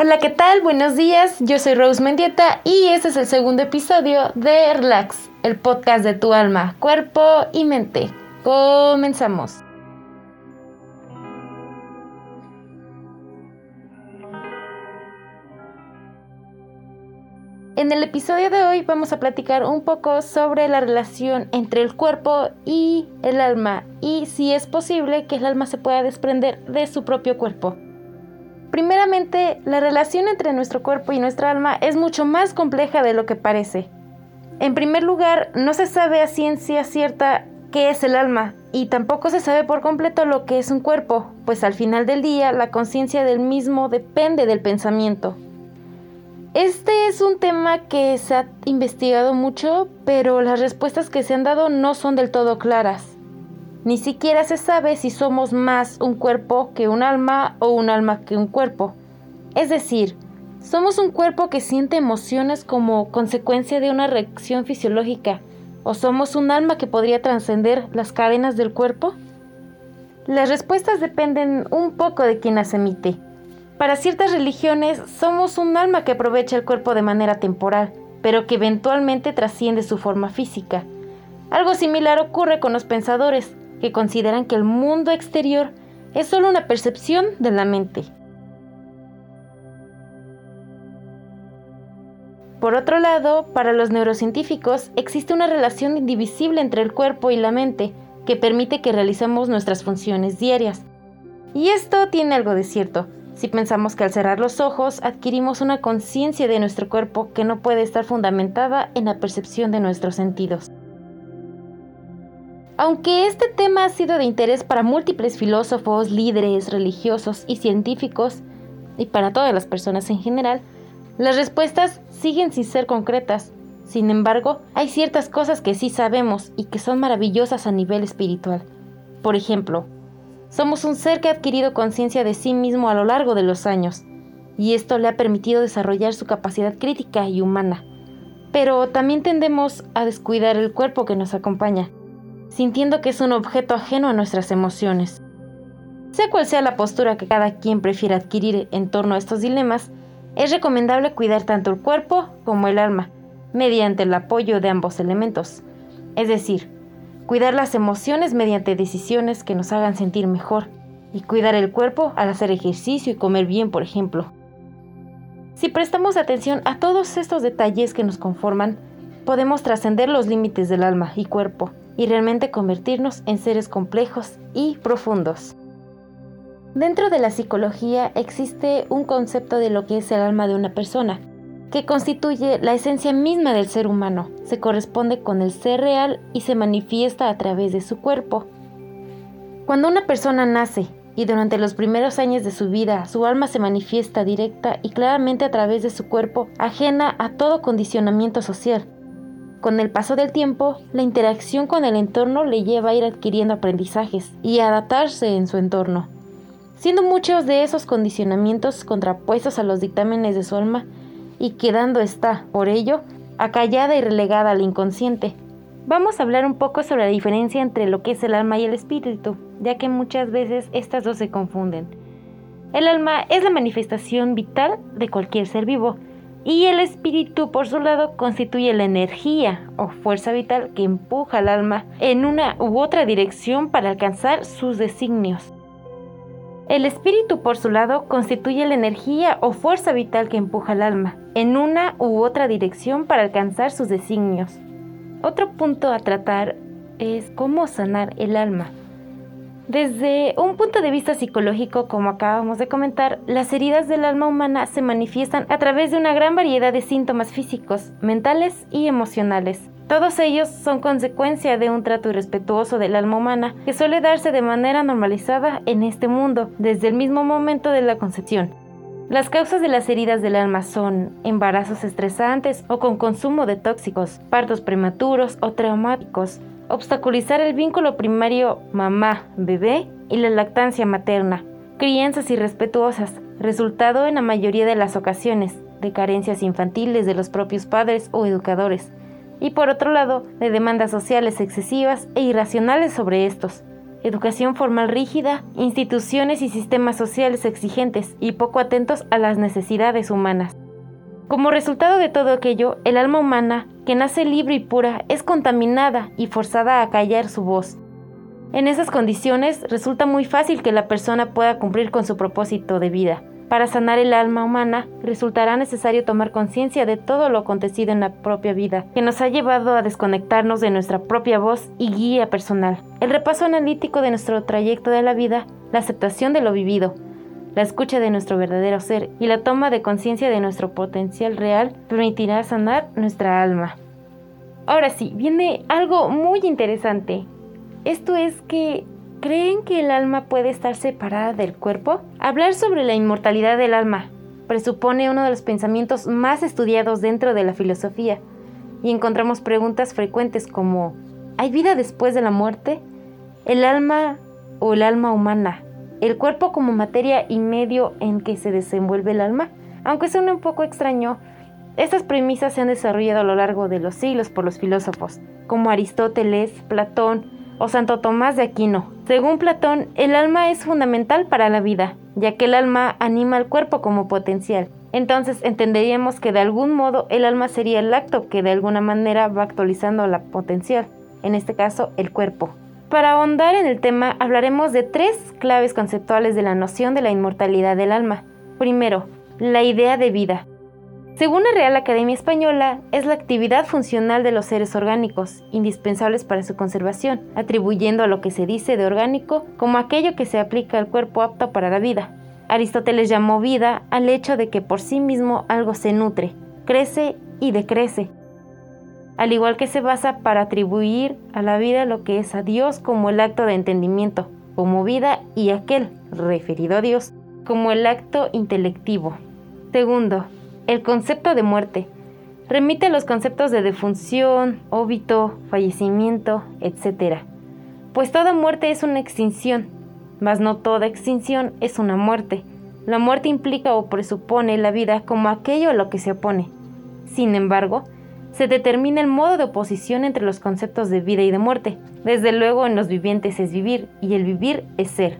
Hola, ¿qué tal? Buenos días, yo soy Rose Mendieta y este es el segundo episodio de Relax, el podcast de tu alma, cuerpo y mente. Comenzamos. En el episodio de hoy vamos a platicar un poco sobre la relación entre el cuerpo y el alma y si es posible que el alma se pueda desprender de su propio cuerpo. Primeramente, la relación entre nuestro cuerpo y nuestra alma es mucho más compleja de lo que parece. En primer lugar, no se sabe a ciencia cierta qué es el alma y tampoco se sabe por completo lo que es un cuerpo, pues al final del día la conciencia del mismo depende del pensamiento. Este es un tema que se ha investigado mucho, pero las respuestas que se han dado no son del todo claras. Ni siquiera se sabe si somos más un cuerpo que un alma o un alma que un cuerpo. Es decir, ¿somos un cuerpo que siente emociones como consecuencia de una reacción fisiológica? ¿O somos un alma que podría trascender las cadenas del cuerpo? Las respuestas dependen un poco de quien las emite. Para ciertas religiones somos un alma que aprovecha el cuerpo de manera temporal, pero que eventualmente trasciende su forma física. Algo similar ocurre con los pensadores, que consideran que el mundo exterior es solo una percepción de la mente. Por otro lado, para los neurocientíficos existe una relación indivisible entre el cuerpo y la mente que permite que realicemos nuestras funciones diarias. Y esto tiene algo de cierto, si pensamos que al cerrar los ojos adquirimos una conciencia de nuestro cuerpo que no puede estar fundamentada en la percepción de nuestros sentidos. Aunque este tema ha sido de interés para múltiples filósofos, líderes, religiosos y científicos, y para todas las personas en general, las respuestas siguen sin ser concretas. Sin embargo, hay ciertas cosas que sí sabemos y que son maravillosas a nivel espiritual. Por ejemplo, somos un ser que ha adquirido conciencia de sí mismo a lo largo de los años, y esto le ha permitido desarrollar su capacidad crítica y humana. Pero también tendemos a descuidar el cuerpo que nos acompaña, sintiendo que es un objeto ajeno a nuestras emociones. Sea cual sea la postura que cada quien prefiera adquirir en torno a estos dilemas, es recomendable cuidar tanto el cuerpo como el alma, mediante el apoyo de ambos elementos. Es decir, cuidar las emociones mediante decisiones que nos hagan sentir mejor, y cuidar el cuerpo al hacer ejercicio y comer bien, por ejemplo. Si prestamos atención a todos estos detalles que nos conforman, podemos trascender los límites del alma y cuerpo y realmente convertirnos en seres complejos y profundos. Dentro de la psicología existe un concepto de lo que es el alma de una persona, que constituye la esencia misma del ser humano, se corresponde con el ser real y se manifiesta a través de su cuerpo. Cuando una persona nace y durante los primeros años de su vida su alma se manifiesta directa y claramente a través de su cuerpo, ajena a todo condicionamiento social, con el paso del tiempo, la interacción con el entorno le lleva a ir adquiriendo aprendizajes y a adaptarse en su entorno, siendo muchos de esos condicionamientos contrapuestos a los dictámenes de su alma y quedando está, por ello, acallada y relegada al inconsciente. Vamos a hablar un poco sobre la diferencia entre lo que es el alma y el espíritu, ya que muchas veces estas dos se confunden. El alma es la manifestación vital de cualquier ser vivo, y el espíritu, por su lado, constituye la energía o fuerza vital que empuja al alma en una u otra dirección para alcanzar sus designios. El espíritu, por su lado, constituye la energía o fuerza vital que empuja al alma en una u otra dirección para alcanzar sus designios. Otro punto a tratar es cómo sanar el alma. Desde un punto de vista psicológico, como acabamos de comentar, las heridas del alma humana se manifiestan a través de una gran variedad de síntomas físicos, mentales y emocionales. Todos ellos son consecuencia de un trato irrespetuoso del alma humana que suele darse de manera normalizada en este mundo desde el mismo momento de la concepción. Las causas de las heridas del alma son embarazos estresantes o con consumo de tóxicos, partos prematuros o traumáticos, obstaculizar el vínculo primario mamá-bebé y la lactancia materna, crianzas irrespetuosas, resultado en la mayoría de las ocasiones de carencias infantiles de los propios padres o educadores, y por otro lado, de demandas sociales excesivas e irracionales sobre estos, educación formal rígida, instituciones y sistemas sociales exigentes y poco atentos a las necesidades humanas. Como resultado de todo aquello, el alma humana, que nace libre y pura, es contaminada y forzada a callar su voz. En esas condiciones resulta muy fácil que la persona pueda cumplir con su propósito de vida. Para sanar el alma humana, resultará necesario tomar conciencia de todo lo acontecido en la propia vida, que nos ha llevado a desconectarnos de nuestra propia voz y guía personal. El repaso analítico de nuestro trayecto de la vida, la aceptación de lo vivido, la escucha de nuestro verdadero ser y la toma de conciencia de nuestro potencial real permitirá sanar nuestra alma. Ahora sí, viene algo muy interesante. Esto es que ¿Creen que el alma puede estar separada del cuerpo? Hablar sobre la inmortalidad del alma presupone uno de los pensamientos más estudiados dentro de la filosofía y encontramos preguntas frecuentes como ¿hay vida después de la muerte? ¿El alma o el alma humana? ¿El cuerpo como materia y medio en que se desenvuelve el alma? Aunque suene un poco extraño, estas premisas se han desarrollado a lo largo de los siglos por los filósofos, como Aristóteles, Platón, o Santo Tomás de Aquino. Según Platón, el alma es fundamental para la vida, ya que el alma anima al cuerpo como potencial. Entonces entenderíamos que de algún modo el alma sería el acto que de alguna manera va actualizando la potencial, en este caso el cuerpo. Para ahondar en el tema hablaremos de tres claves conceptuales de la noción de la inmortalidad del alma. Primero, la idea de vida. Según la Real Academia Española, es la actividad funcional de los seres orgánicos, indispensables para su conservación, atribuyendo a lo que se dice de orgánico como aquello que se aplica al cuerpo apto para la vida. Aristóteles llamó vida al hecho de que por sí mismo algo se nutre, crece y decrece, al igual que se basa para atribuir a la vida lo que es a Dios como el acto de entendimiento, como vida y aquel, referido a Dios, como el acto intelectivo. Segundo, el concepto de muerte remite a los conceptos de defunción, óbito, fallecimiento, etc. Pues toda muerte es una extinción, mas no toda extinción es una muerte. La muerte implica o presupone la vida como aquello a lo que se opone. Sin embargo, se determina el modo de oposición entre los conceptos de vida y de muerte. Desde luego en los vivientes es vivir y el vivir es ser.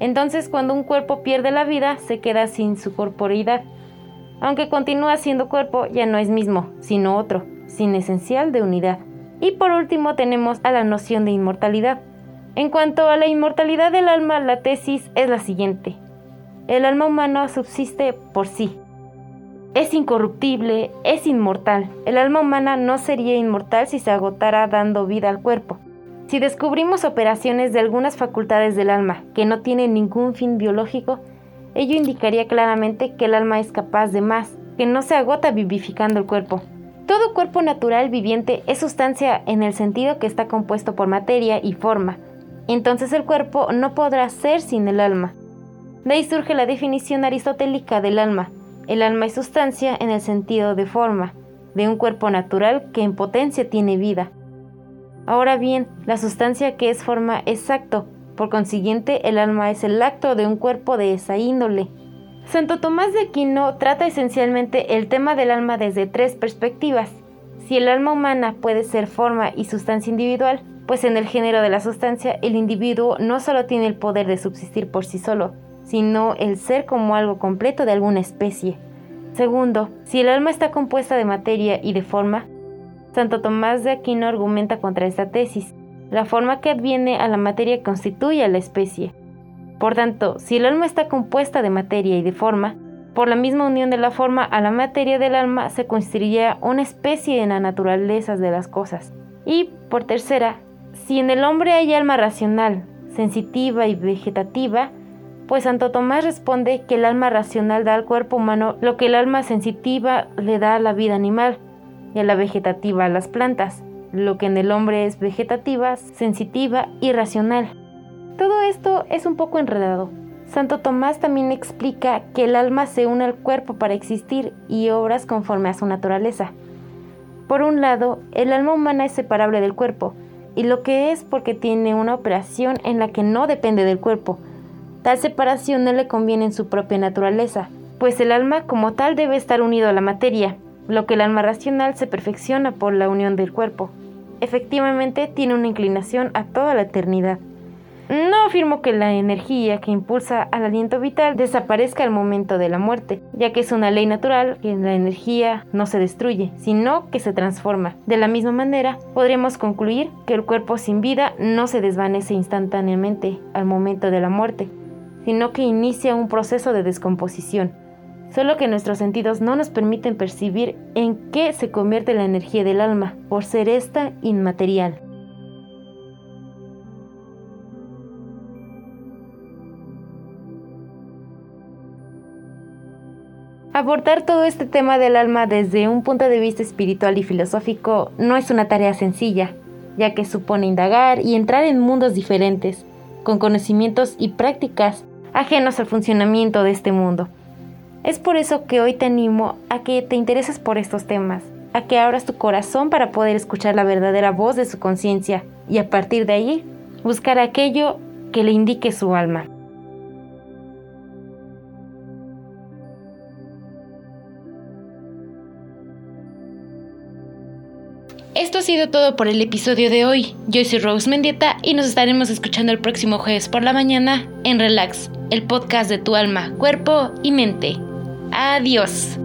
Entonces cuando un cuerpo pierde la vida se queda sin su corporeidad aunque continúa siendo cuerpo, ya no es mismo, sino otro, sin esencial de unidad. Y por último tenemos a la noción de inmortalidad. En cuanto a la inmortalidad del alma, la tesis es la siguiente. El alma humana subsiste por sí. Es incorruptible, es inmortal. El alma humana no sería inmortal si se agotara dando vida al cuerpo. Si descubrimos operaciones de algunas facultades del alma que no tienen ningún fin biológico, Ello indicaría claramente que el alma es capaz de más, que no se agota vivificando el cuerpo. Todo cuerpo natural viviente es sustancia en el sentido que está compuesto por materia y forma. Entonces el cuerpo no podrá ser sin el alma. De ahí surge la definición aristotélica del alma. El alma es sustancia en el sentido de forma, de un cuerpo natural que en potencia tiene vida. Ahora bien, la sustancia que es forma exacto por consiguiente, el alma es el acto de un cuerpo de esa índole. Santo Tomás de Aquino trata esencialmente el tema del alma desde tres perspectivas. Si el alma humana puede ser forma y sustancia individual, pues en el género de la sustancia el individuo no solo tiene el poder de subsistir por sí solo, sino el ser como algo completo de alguna especie. Segundo, si el alma está compuesta de materia y de forma, Santo Tomás de Aquino argumenta contra esta tesis, la forma que adviene a la materia constituye a la especie. Por tanto, si el alma está compuesta de materia y de forma, por la misma unión de la forma a la materia del alma se construiría una especie en la naturaleza de las cosas. Y, por tercera, si en el hombre hay alma racional, sensitiva y vegetativa, pues Santo Tomás responde que el alma racional da al cuerpo humano lo que el alma sensitiva le da a la vida animal y a la vegetativa a las plantas lo que en el hombre es vegetativa, sensitiva y racional. Todo esto es un poco enredado. Santo Tomás también explica que el alma se une al cuerpo para existir y obras conforme a su naturaleza. Por un lado, el alma humana es separable del cuerpo, y lo que es porque tiene una operación en la que no depende del cuerpo. Tal separación no le conviene en su propia naturaleza, pues el alma como tal debe estar unido a la materia, lo que el alma racional se perfecciona por la unión del cuerpo efectivamente tiene una inclinación a toda la eternidad. No afirmo que la energía que impulsa al aliento vital desaparezca al momento de la muerte, ya que es una ley natural que la energía no se destruye, sino que se transforma. De la misma manera, podríamos concluir que el cuerpo sin vida no se desvanece instantáneamente al momento de la muerte, sino que inicia un proceso de descomposición, solo que nuestros sentidos no nos permiten percibir en qué se convierte la energía del alma, por ser esta inmaterial. Abordar todo este tema del alma desde un punto de vista espiritual y filosófico no es una tarea sencilla, ya que supone indagar y entrar en mundos diferentes, con conocimientos y prácticas ajenos al funcionamiento de este mundo. Es por eso que hoy te animo a que te intereses por estos temas, a que abras tu corazón para poder escuchar la verdadera voz de su conciencia y a partir de allí buscar aquello que le indique su alma. Esto ha sido todo por el episodio de hoy. Yo soy Rose Mendieta y nos estaremos escuchando el próximo jueves por la mañana en Relax, el podcast de tu alma, cuerpo y mente. Adiós.